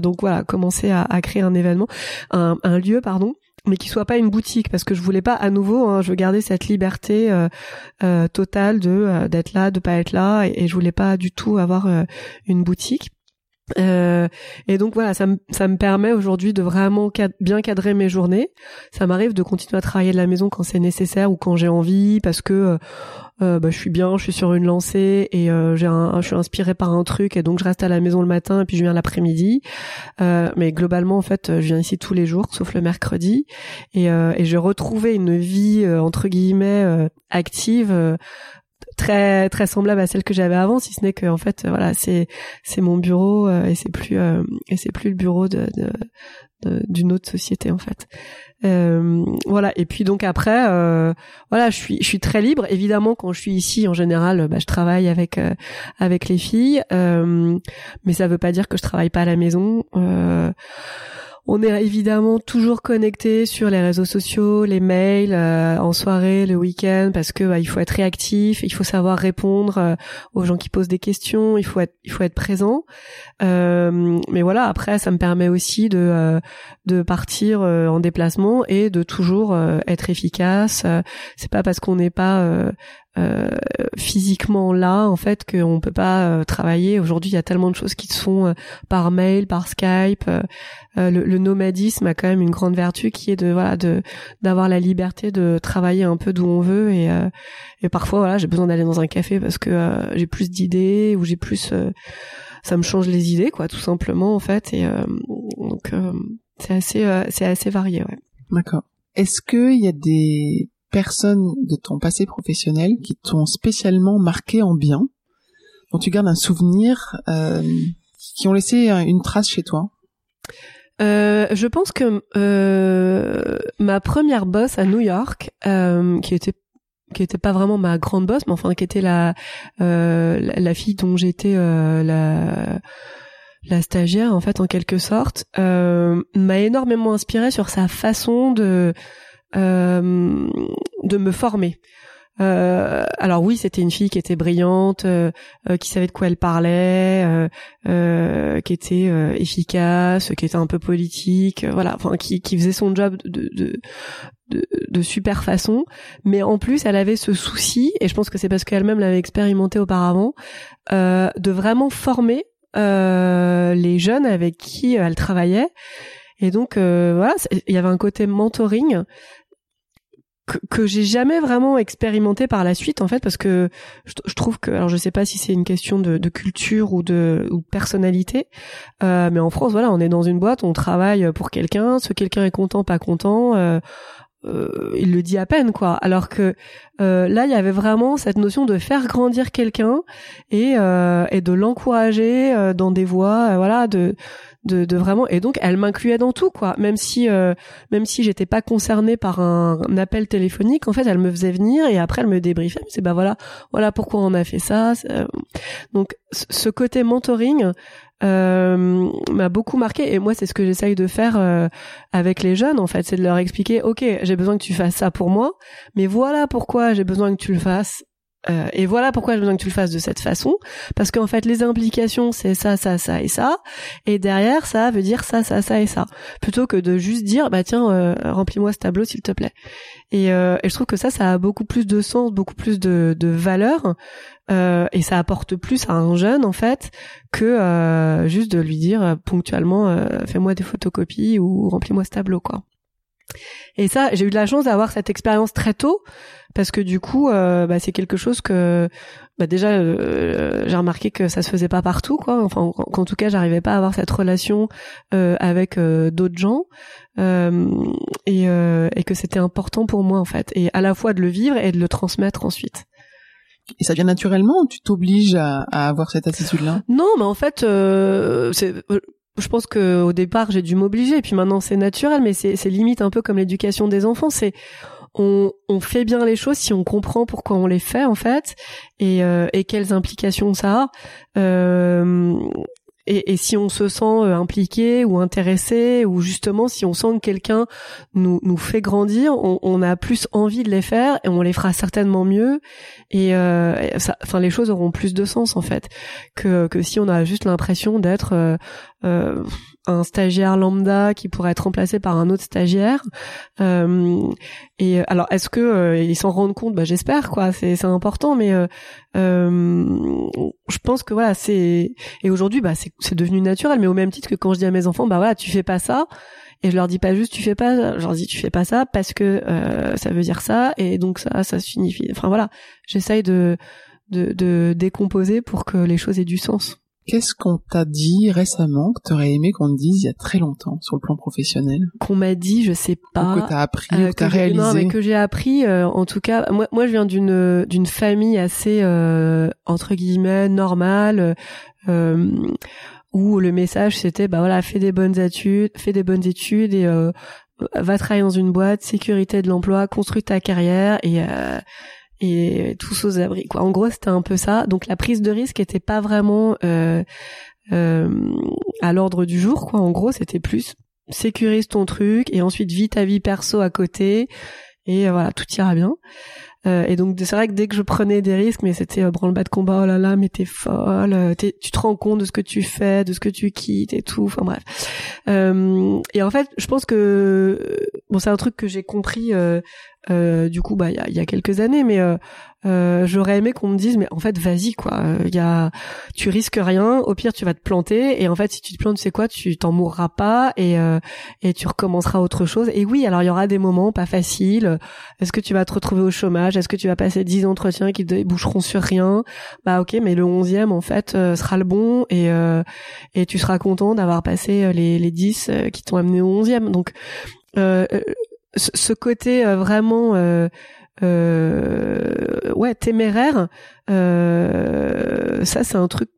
donc voilà, commencer à, à créer un événement, un lieu pardon mais qui soit pas une boutique parce que je voulais pas à nouveau hein, je veux garder cette liberté euh, euh, totale de euh, d'être là de pas être là et, je voulais pas du tout avoir une boutique et donc voilà, ça me ça me permet aujourd'hui de vraiment bien cadrer mes journées. Ça m'arrive de continuer à travailler de la maison quand c'est nécessaire ou quand j'ai envie, parce que euh, bah, je suis bien, je suis sur une lancée et euh, j'ai un, je suis inspirée par un truc et donc je reste à la maison le matin et puis je viens l'après-midi. Euh, mais globalement, en fait, je viens ici tous les jours, sauf le mercredi, et, et j'ai retrouvé une vie entre guillemets active très très semblable à celle que j'avais avant si ce n'est que en fait voilà c'est c'est mon bureau et c'est plus et c'est plus le bureau de, d'une autre société en fait euh, voilà. Et puis donc après, euh, voilà, je suis je suis très libre. Évidemment, quand je suis ici, en général, bah, je travaille avec euh, avec les filles, mais ça veut pas dire que je travaille pas à la maison. On est évidemment toujours connecté sur les réseaux sociaux, les mails, euh, en soirée, le week-end, parce que bah, il faut être réactif, il faut savoir répondre euh, aux gens qui posent des questions, il faut être, il présent. Euh, mais voilà, après, ça me permet aussi de de partir en déplacement et de toujours être efficace. C'est pas parce qu'on n'est pas euh, physiquement là en fait qu'on peut pas euh, travailler. Aujourd'hui il y a tellement de choses qui se font euh, par mail par Skype le, nomadisme a quand même une grande vertu qui est de voilà de d'avoir la liberté de travailler un peu d'où on veut. Et et parfois voilà j'ai besoin d'aller dans un café parce que j'ai plus d'idées ou j'ai plus ça me change les idées quoi tout simplement en fait. Et donc c'est assez c'est assez varié ouais. D'accord. Est-ce que il y a des personnes de ton passé professionnel qui t'ont spécialement marqué en bien, dont tu gardes un souvenir, euh, qui ont laissé une trace chez toi? Euh, je pense que euh, ma première boss à New York, qui était qui était pas vraiment ma grande boss, mais enfin qui était la la, fille dont j'étais la la stagiaire en fait en quelque sorte, m'a énormément inspirée sur sa façon de euh, de me former. Euh, alors oui, c'était une fille qui était brillante, euh, euh qui savait de quoi elle parlait, euh, qui était efficace, qui était un peu politique, voilà, enfin qui, qui faisait son job de, de, de, de, super façon. Mais en plus, elle avait ce souci, et je pense que c'est parce qu'elle-même l'avait expérimenté auparavant, de vraiment former les jeunes avec qui elle travaillait. Et donc voilà, il y avait un côté mentoring que, que j'ai jamais vraiment expérimenté par la suite en fait parce que je, trouve que alors je sais pas si c'est une question de, de, culture ou de, ou personnalité euh, mais en France voilà on est dans une boîte on travaille pour quelqu'un ce quelqu'un est content pas content euh, euh, il le dit à peine quoi. Alors que euh, là il y avait vraiment cette notion de faire grandir quelqu'un et euh, et de l'encourager euh, dans des voies voilà de de, de vraiment et donc elle m'incluait dans tout quoi. Même si euh, même si j'étais pas concernée par un, appel téléphonique en fait elle me faisait venir et après elle me débriefait c'est bah voilà voilà pourquoi on a fait ça. Euh, donc ce côté mentoring euh, m'a beaucoup marqué et moi c'est ce que j'essaye de faire euh, avec les jeunes en fait. C'est de leur expliquer ok j'ai besoin que tu fasses ça pour moi mais voilà pourquoi j'ai besoin que tu le fasses euh, et voilà pourquoi j'ai besoin que tu le fasses de cette façon, parce qu'en fait les implications c'est ça, ça, ça et ça, et derrière ça veut dire ça, ça, ça et ça, plutôt que de juste dire bah tiens euh, remplis-moi ce tableau s'il te plaît. Et, euh, et, je trouve que ça, ça a beaucoup plus de sens, beaucoup plus de, de valeur, euh, et ça apporte plus à un jeune en fait que juste de lui dire ponctuellement fais-moi des photocopies ou remplis-moi ce tableau quoi. Et ça, j'ai eu de la chance d'avoir cette expérience très tôt parce que du coup, euh, bah, c'est quelque chose que bah, déjà euh, j'ai remarqué que ça se faisait pas partout, quoi. Enfin, qu'en tout cas, j'arrivais pas à avoir cette relation euh, avec d'autres gens et, et que c'était important pour moi en fait, et à la fois de le vivre et de le transmettre ensuite. Et ça vient naturellement ou tu t'obliges à, à, avoir cette attitude-là? Non, mais en fait, c'est je pense que au départ j'ai dû m'obliger, puis maintenant c'est naturel, mais c'est limite un peu comme l'éducation des enfants. C'est on, on, fait bien les choses si on comprend pourquoi on les fait en fait et, euh, et quelles implications ça a. Euh, et, et, si on se sent euh, impliqué ou intéressé ou justement si on sent que quelqu'un nous, nous fait grandir, on, on, a plus envie de les faire et on les fera certainement mieux. Et euh, enfin les choses auront plus de sens en fait que, que si on a juste l'impression d'être euh, euh, un stagiaire lambda qui pourrait être remplacé par un autre stagiaire. Euh, et alors, est-ce que euh, ils s'en rendent compte? Bah, j'espère, quoi. C'est important, mais euh, je pense que voilà, c'est et aujourd'hui, bah, c'est devenu naturel. Mais au même titre que quand je dis à mes enfants, bah voilà, tu fais pas ça. Et je leur dis pas juste tu fais pas, je leur dis tu fais pas ça parce que ça veut dire ça et donc ça ça signifie. Enfin voilà, j'essaye de, de de décomposer pour que les choses aient du sens. Qu'est-ce qu'on t'a dit récemment que t'aurais aimé qu'on te dise il y a très longtemps sur le plan professionnel? Qu'on m'a dit, je sais pas. Ou que t'as appris, euh, ou que t'as réalisé. Non, mais que j'ai appris. Euh, en tout cas, moi, moi, je viens d'une d'une famille assez euh, entre guillemets normale. Euh, où le message c'était bah voilà fais des bonnes études fais des bonnes études et va travailler dans une boîte sécurité de l'emploi construis ta carrière et et tous aux abris quoi. En gros c'était un peu ça. Donc la prise de risque était pas vraiment euh, euh, à l'ordre du jour quoi. En gros c'était plus sécurise ton truc et ensuite vis ta vie perso à côté et voilà tout ira bien. Euh, et donc c'est vrai que dès que je prenais des risques, mais c'était euh, branle-bas de combat, oh là là, mais t'es folle, euh, tu te rends compte de ce que tu fais, de ce que tu quittes et tout, enfin bref. Et en fait, je pense que bon, c'est un truc que j'ai compris euh, du coup bah il y a, y a, quelques années mais euh, euh, j'aurais aimé qu'on me dise mais en fait vas-y quoi. Il y a tu risques rien. Au pire tu vas te planter. Et en fait si tu te plantes tu quoi? Tu t'en mourras pas et et tu recommenceras autre chose. Et oui alors il y aura des moments pas faciles. Est-ce que tu vas te retrouver au chômage? Est-ce que tu vas passer dix entretiens qui déboucheront sur rien? Bah ok mais le onzième en fait sera le bon et et tu seras content d'avoir passé les les dix qui t'ont amené au onzième. Donc euh, ce côté euh, vraiment euh, euh, ouais téméraire euh, ça c'est un truc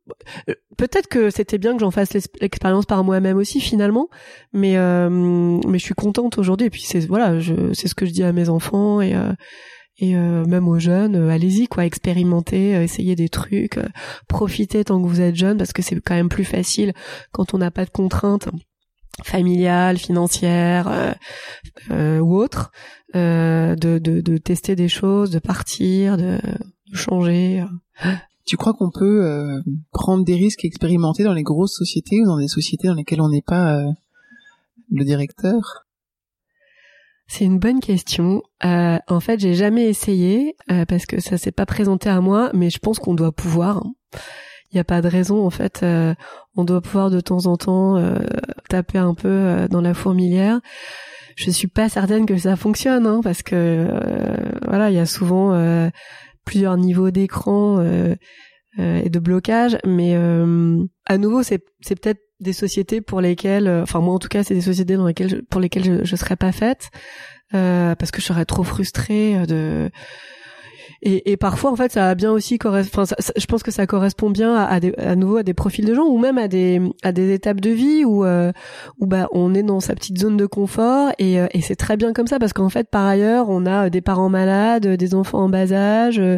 peut-être que c'était bien que j'en fasse l'expérience par moi-même aussi finalement mais mais je suis contente aujourd'hui et puis c'est voilà c'est ce que je dis à mes enfants et et même aux jeunes allez-y quoi expérimentez essayez des trucs profitez tant que vous êtes jeune parce que c'est quand même plus facile quand on n'a pas de contraintes familiale, financière euh, euh, ou autre, euh, de, de, de, tester des choses, de partir, de, de changer. Tu crois qu'on peut euh, prendre des risques expérimentés dans les grosses sociétés ou dans des sociétés dans lesquelles on n'est pas euh, le directeur? C'est une bonne question. Euh, en fait, j'ai jamais essayé parce que ça s'est pas présenté à moi, mais je pense qu'on doit pouvoir il n'y a pas de raison en fait. Euh, on doit pouvoir de temps en temps euh, taper un peu euh, dans la fourmilière. Je suis pas certaine que ça fonctionne hein, parce que voilà, il y a souvent plusieurs niveaux d'écran et de blocage, mais à nouveau c'est c'est peut-être des sociétés pour lesquelles, enfin moi en tout cas c'est des sociétés dans lesquelles pour lesquelles je, je serais pas faite parce que je serais trop frustrée de et, et, parfois en fait ça a bien aussi enfin je pense que ça correspond bien à, des, à, nouveau à des profils de gens ou même à des à des étapes de vie où euh, où bah on est dans sa petite zone de confort et, euh, et c'est très bien comme ça parce qu'en fait par ailleurs on a des parents malades des enfants en bas âge euh,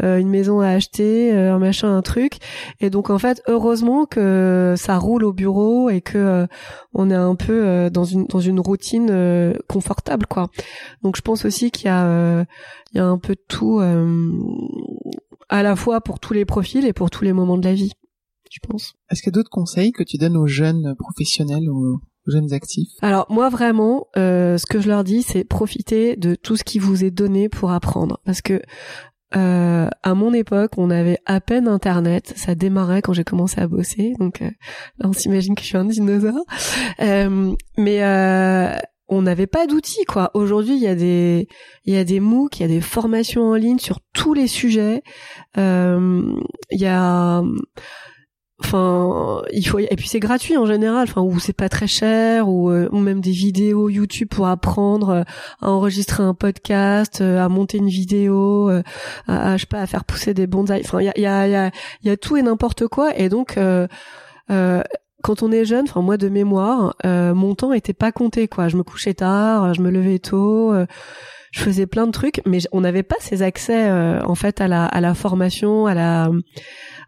une maison à acheter un machin un truc. Et donc en fait heureusement que ça roule au bureau et que on est un peu dans une dans une routine confortable quoi. Donc je pense aussi qu'il y a il y a un peu de tout. Euh, à la fois pour tous les profils et pour tous les moments de la vie, je pense. Est-ce qu'il y a d'autres conseils que tu donnes aux jeunes professionnels ou aux jeunes actifs? Alors moi vraiment, euh, ce que je leur dis, c'est profiter de tout ce qui vous est donné pour apprendre, parce que euh, à mon époque, on avait à peine Internet. Ça démarrait quand j'ai commencé à bosser, donc euh, là on s'imagine que je suis un dinosaure. Euh, mais euh, on n'avait pas d'outils quoi. Aujourd'hui, il y a des il y a des MOOC, il y a des formations en ligne sur tous les sujets. Euh, il y a enfin il faut et puis c'est gratuit en général enfin ou c'est pas très cher ou, euh, ou même des vidéos YouTube pour apprendre euh, à enregistrer un podcast à monter une vidéo à, je sais pas à faire pousser des bonsaïs enfin il y a il y a y y a tout et n'importe quoi et donc euh, quand on est jeune, enfin moi de mémoire, euh, mon temps était pas compté quoi. Je me couchais tard, je me levais tôt, euh, je faisais plein de trucs, mais on n'avait pas ces accès euh, en fait à la à la formation, à la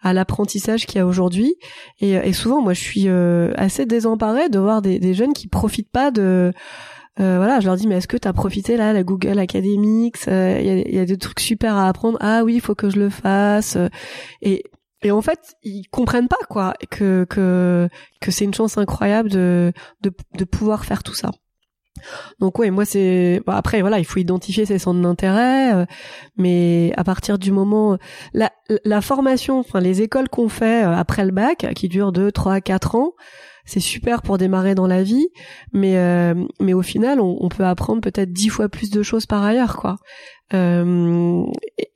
à l'apprentissage qu'il y a aujourd'hui. Et, et, souvent, moi, je suis assez désemparée de voir des, des jeunes qui profitent pas de voilà, je leur dis mais est-ce que tu as profité là la Google Academics Il y, a, y, a, des trucs super à apprendre. Ah oui, il faut que je le fasse. Et et en fait, ils comprennent pas quoi que que que c'est une chance incroyable de, de de pouvoir faire tout ça. Donc ouais, moi c'est après voilà, il faut identifier ses centres d'intérêt, euh, mais à partir du moment la la formation, enfin les écoles qu'on fait euh, après le bac, qui durent 2 3 4 ans, c'est super pour démarrer dans la vie, mais euh, mais au final, on, on peut apprendre peut-être dix fois plus de choses par ailleurs, quoi. Euh,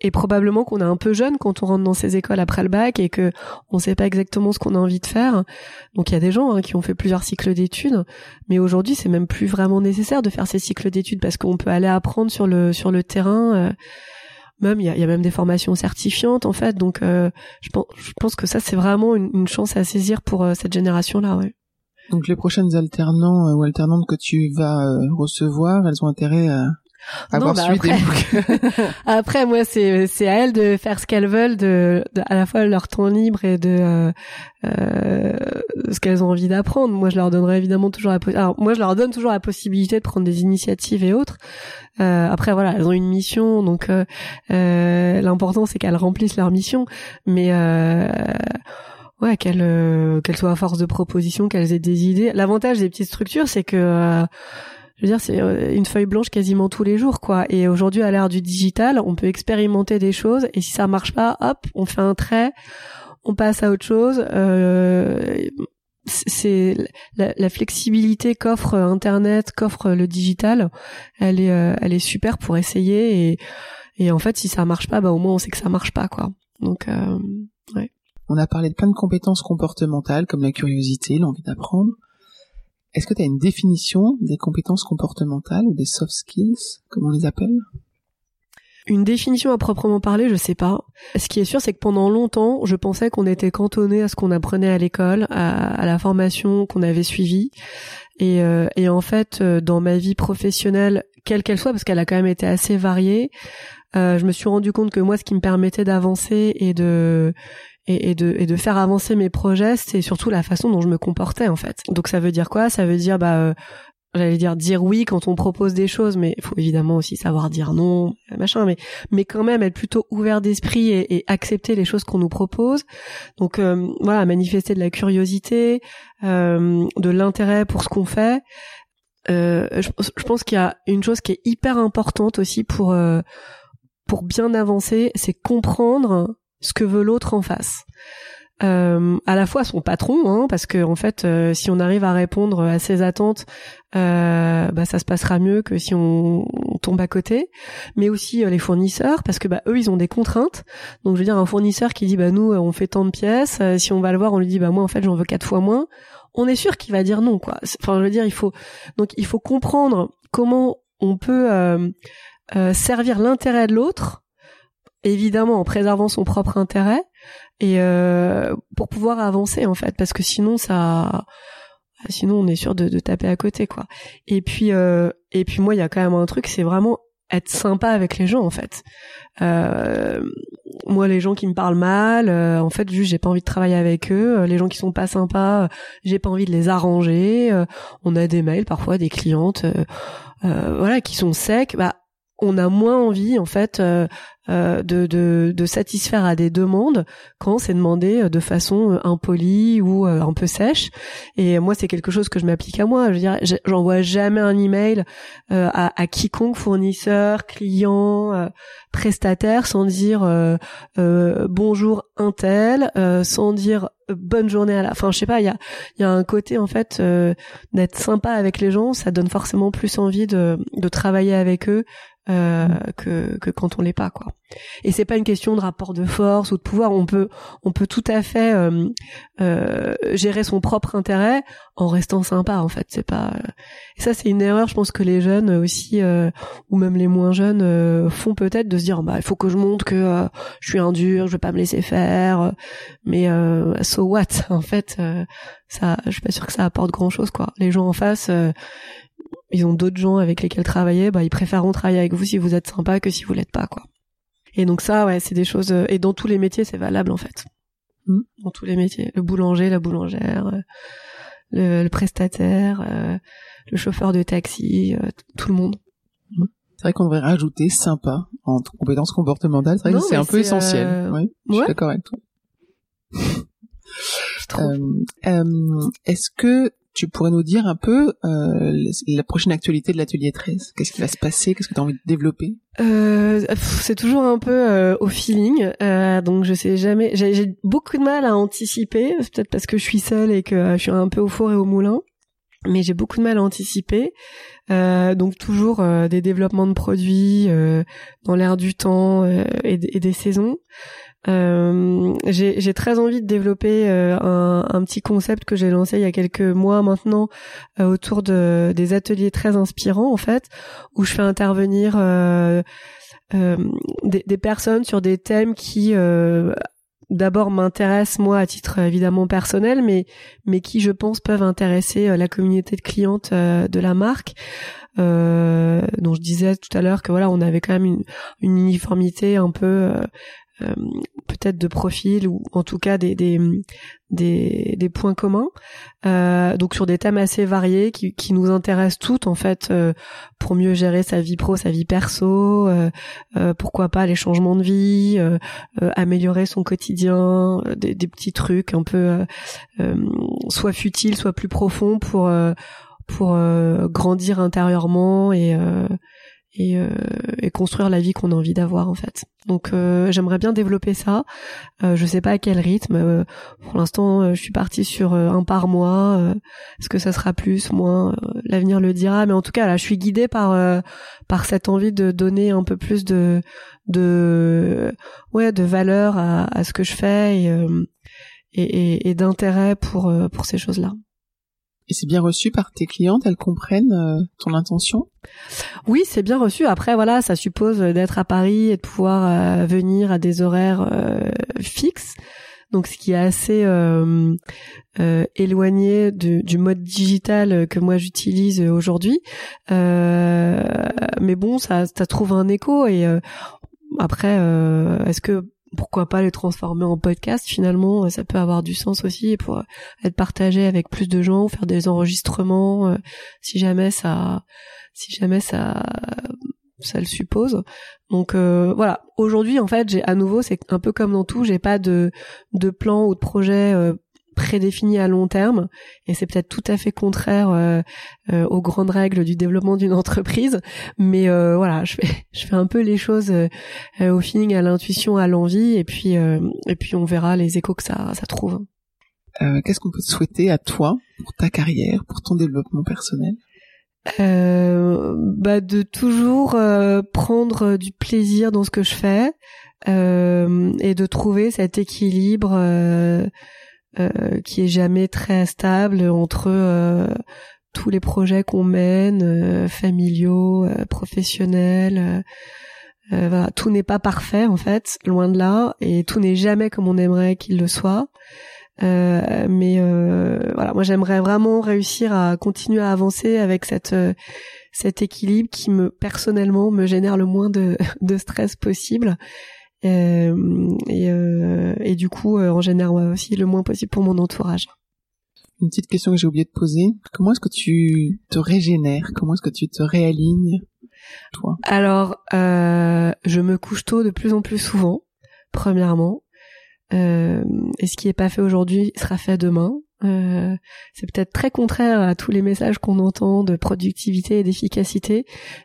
et, probablement qu'on est un peu jeune quand on rentre dans ces écoles après le bac et que on sait pas exactement ce qu'on a envie de faire. Donc il y a des gens hein, qui ont fait plusieurs cycles d'études, mais aujourd'hui c'est même plus vraiment nécessaire de faire ces cycles d'études parce qu'on peut aller apprendre sur le sur le terrain. Euh, même il y a, même des formations certifiantes en fait donc euh, je, pense, que ça c'est vraiment une, une, chance à saisir pour cette génération là ouais. donc les prochaines alternants ou alternantes que tu vas recevoir elles ont intérêt à non, bah après, après, moi, c'est c'est à elles de faire ce qu'elles veulent, de, de, à la fois leur temps libre et de euh, euh, ce qu'elles ont envie d'apprendre. Moi, je leur donnerai évidemment toujours la alors moi, je leur donne toujours la possibilité de prendre des initiatives et autres. Euh, après, voilà, elles ont une mission, donc euh, euh l'important c'est qu'elles remplissent leur mission, mais euh, ouais, qu'elles qu'elles soient à force de proposition, qu'elles aient des idées. L'avantage des petites structures, c'est que je veux dire, c'est euh, une feuille blanche quasiment tous les jours, quoi. Et aujourd'hui, à l'ère du digital, on peut expérimenter des choses, et si ça marche pas, hop, on fait un trait, on passe à autre chose. Euh, c'est la, flexibilité qu'offre Internet, qu'offre le digital, elle est, euh, elle est super pour essayer. Et, et en fait, si ça marche pas, bah au moins on sait que ça marche pas, quoi. Donc, euh, ouais. On a parlé de plein de compétences comportementales comme la curiosité, l'envie d'apprendre. Est-ce que tu as une définition des compétences comportementales ou des soft skills, comme on les appelle? Une définition à proprement parler, je sais pas. Ce qui est sûr, c'est que pendant longtemps, je pensais qu'on était cantonné à ce qu'on apprenait à l'école, à, la formation qu'on avait suivie. Et, euh, et, en fait, euh, dans ma vie professionnelle, quelle qu'elle soit, parce qu'elle a quand même été assez variée, euh, je me suis rendu compte que moi, ce qui me permettait d'avancer et de et, et, de, et de faire avancer mes projets, c'est surtout la façon dont je me comportais en fait. Donc ça veut dire quoi? Ça veut dire bah euh, j'allais dire dire oui quand on propose des choses, mais il faut évidemment aussi savoir dire non, machin. Mais mais quand même être plutôt ouvert d'esprit et, et, accepter les choses qu'on nous propose. Donc euh, voilà, manifester de la curiosité, euh, de l'intérêt pour ce qu'on fait. Euh, je, je, pense qu'il y a une chose qui est hyper importante aussi pour euh, pour bien avancer, c'est comprendre ce que veut l'autre en face. Euh, à la fois son patron, hein, parce que en fait, euh, si on arrive à répondre à ses attentes, euh, bah, ça se passera mieux que si on, tombe à côté. Mais aussi les fournisseurs, parce que bah, eux, ils ont des contraintes. Donc, je veux dire, un fournisseur qui dit, bah nous, on fait tant de pièces. si on va le voir, on lui dit, bah moi, en fait, j'en veux quatre fois moins. On est sûr qu'il va dire non, quoi. Enfin, je veux dire, il faut donc il faut comprendre comment on peut servir l'intérêt de l'autre évidemment en préservant son propre intérêt et euh, pour pouvoir avancer en fait parce que sinon ça sinon on est sûr de, de taper à côté quoi. Et puis euh, et puis moi il y a quand même un truc c'est vraiment être sympa avec les gens en fait. Euh, moi les gens qui me parlent mal euh, en fait juste j'ai pas envie de travailler avec eux. Les gens qui sont pas sympas j'ai pas envie de les arranger. On a des mails parfois des clientes voilà qui sont secs. Bah on a moins envie en fait euh, euh, de, de, de, satisfaire à des demandes quand c'est demandé euh, de façon impolie ou un peu sèche. Et moi, c'est quelque chose que je m'applique à moi. Je veux dire, j'envoie jamais un email à, à, quiconque fournisseur, client, prestataire sans dire bonjour un tel, sans dire bonne journée à la. Enfin, je sais pas. Il y a, y a un côté en fait d'être sympa avec les gens. Ça donne forcément plus envie de, de travailler avec eux euh, que, que quand on l'est pas quoi. Et c'est pas une question de rapport de force ou de pouvoir. On peut on peut tout à fait euh, euh, gérer son propre intérêt en restant sympa en fait. C'est pas. Et ça c'est une erreur. Je pense que les jeunes aussi ou même les moins jeunes font peut-être de se dire bah il faut que je montre que je suis un dur, je vais pas me laisser faire. Mais so what? En fait ça je suis pas sûr que ça apporte grand chose quoi. Les gens en face ils ont d'autres gens avec lesquels travailler, bah ils préféreront travailler avec vous si vous êtes sympa que si vous l'êtes pas quoi. Et donc ça ouais, c'est des choses euh, et dans tous les métiers c'est valable en fait. Hmm. Dans tous les métiers, le boulanger, la boulangère, euh, le, prestataire, euh, le chauffeur de taxi, tout le monde. Hmm. C'est vrai qu'on devrait rajouter sympa en compétences comportementales. C'est vrai que c'est un peu essentiel. Oui, je suis d'accord avec toi. Est-ce que tu pourrais nous dire un peu euh, la prochaine actualité de l'atelier 13 Qu'est-ce qui va se passer? Qu'est-ce que tu as envie de développer? Euh, C'est toujours un peu euh, au feeling, euh, donc je sais jamais. J'ai beaucoup de mal à anticiper, peut-être parce que je suis seule et que je suis un peu au four et au moulin, mais j'ai beaucoup de mal à anticiper. donc toujours des développements de produits dans l'air du temps et, des saisons. Euh, j'ai très envie de développer euh, un, petit concept que j'ai lancé il y a quelques mois maintenant euh, autour de des ateliers très inspirants en fait, où je fais intervenir des, personnes sur des thèmes qui d'abord m'intéressent moi à titre évidemment personnel, mais mais qui je pense peuvent intéresser la communauté de clientes de la marque. Dont je disais tout à l'heure que voilà on avait quand même une uniformité un peu euh, peut-être de profil ou en tout cas des des, des, des points communs. Euh, donc sur des thèmes assez variés qui, qui nous intéressent toutes en fait euh, pour mieux gérer sa vie pro sa vie perso euh, euh pourquoi pas les changements de vie améliorer son quotidien des, des, petits trucs un peu soit futiles soit plus profonds pour pour grandir intérieurement et et, euh, et construire la vie qu'on a envie d'avoir en fait. Donc euh, j'aimerais bien développer ça. Euh, je sais pas à quel rythme. Euh, pour l'instant, je suis partie sur un par mois. Est-ce que ça sera plus, moins? L'avenir le dira. Mais en tout cas, là, je suis guidée par par cette envie de donner un peu plus de de ouais de valeur à, à ce que je fais et et, et, d'intérêt pour pour ces choses-là. Et c'est bien reçu par tes clientes, elles comprennent euh, ton intention? Oui, c'est bien reçu. Après, voilà, ça suppose d'être à Paris et de pouvoir euh, venir à des horaires euh, fixes. Donc, ce qui est assez éloigné du mode digital que moi j'utilise aujourd'hui. mais bon, ça, ça trouve un écho. Et après, est-ce que pourquoi pas les transformer en podcast. Finalement ça peut avoir du sens aussi pour être partagé avec plus de gens faire des enregistrements euh, si jamais ça si jamais ça ça le suppose. Donc euh, voilà. Aujourd'hui en fait j'ai à nouveau c'est un peu comme dans tout j'ai pas de de plan ou de projet euh, prédéfini à long terme et c'est peut-être tout à fait contraire euh, euh, aux grandes règles du développement d'une entreprise mais euh, voilà je fais je fais un peu les choses au feeling à l'intuition à l'envie et puis et puis on verra les échos que ça ça trouve. Qu'est-ce qu'on peut te souhaiter à toi pour ta carrière pour ton développement personnel? Bah de toujours prendre du plaisir dans ce que je fais et de trouver cet équilibre euh, qui est jamais très stable entre euh, tous les projets qu'on mène, euh, familiaux, professionnels. Voilà, tout n'est pas parfait en fait, loin de là, et tout n'est jamais comme on aimerait qu'il le soit. Euh, mais euh, voilà, moi j'aimerais vraiment réussir à continuer à avancer avec cette cet équilibre qui me personnellement me génère le moins de, de stress possible euh, et, euh, et, du coup, euh, en général aussi le moins possible pour mon entourage. une petite question que j'ai oublié de poser. Comment est-ce que tu te régénères? Comment est-ce que tu te réalignes, toi? Alors, euh, je me couche tôt de plus en plus souvent, premièrement. Euh, et ce qui est pas fait aujourd'hui sera fait demain. Euh, c'est peut-être très contraire à tous les messages qu'on entend de productivité et d'efficacité,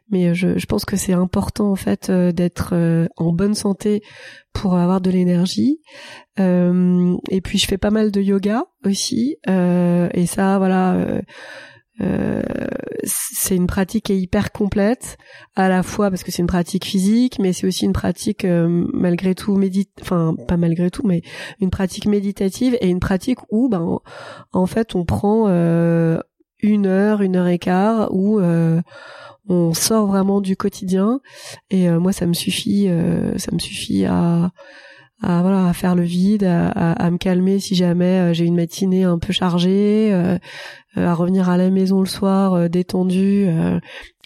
mais je, je, pense que c'est important en fait euh, d'être euh, en bonne santé pour avoir de l'énergie. Euh, et puis je fais pas mal de yoga aussi, et ça voilà euh, c'est une pratique qui est hyper complète, à la fois parce que c'est une pratique physique, mais c'est aussi une pratique euh, malgré tout médit, enfin pas malgré tout, mais une pratique méditative et une pratique où, ben, en fait, on prend euh, une heure, une heure et quart, où on sort vraiment du quotidien. Et moi, ça me suffit, ça me suffit à à voilà à faire le vide, à, à, me calmer si jamais euh, j'ai une matinée un peu chargée, euh, euh, à revenir à la maison le soir détendu,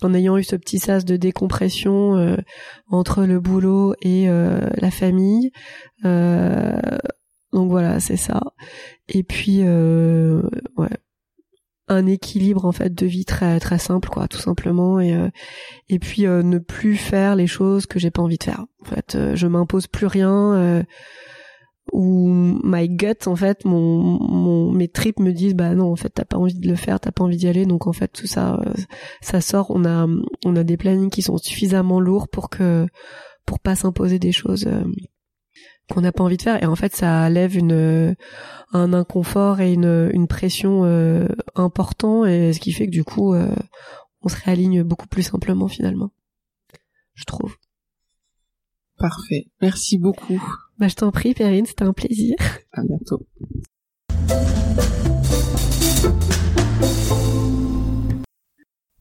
en ayant eu ce petit sas de décompression entre le boulot et la famille. donc voilà, c'est ça. Et puis ouais, un équilibre en fait de vie très très simple quoi tout simplement. Et euh, et puis euh, ne plus faire les choses que j'ai pas envie de faire. En fait euh, je m'impose plus rien ou my gut en fait mon, mon mes tripes me disent bah non en fait t'as pas envie de le faire t'as pas envie d'y aller. Donc en fait tout ça ça sort. On a on a des plannings qui sont suffisamment lourds pour que pour pas s'imposer des choses qu'on n'a pas envie de faire. Et en fait ça lève une un inconfort et une, une pression euh, important. Et ce qui fait que du coup euh, on se réaligne beaucoup plus simplement finalement. Je trouve. Parfait. Merci beaucoup. Bah je t'en prie Perrine c'était un plaisir. À bientôt.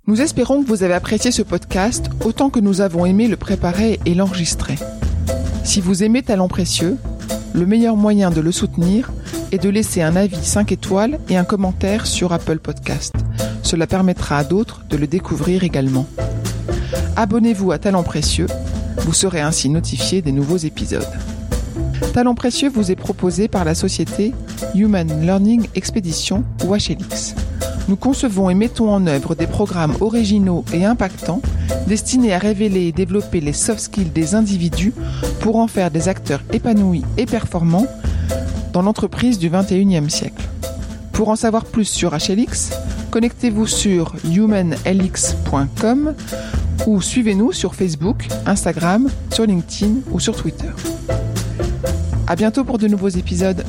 Nous espérons que vous avez apprécié ce podcast autant que nous avons aimé le préparer et l'enregistrer. Si vous aimez Talent Précieux, le meilleur moyen de le soutenir est de laisser un avis 5 étoiles et un commentaire sur Apple Podcast. Cela permettra à d'autres de le découvrir également. Abonnez-vous à Talent Précieux, vous serez ainsi notifié des nouveaux épisodes. Talent Précieux vous est proposé par la société Human Learning Expedition ou HLX nous concevons et mettons en œuvre des programmes originaux et impactants destinés à révéler et développer les soft skills des individus pour en faire des acteurs épanouis et performants dans l'entreprise du 21e siècle. Pour en savoir plus sur HLX, connectez-vous sur humanlx.com ou suivez-nous sur Facebook, Instagram, sur LinkedIn ou sur Twitter. À bientôt pour de nouveaux épisodes.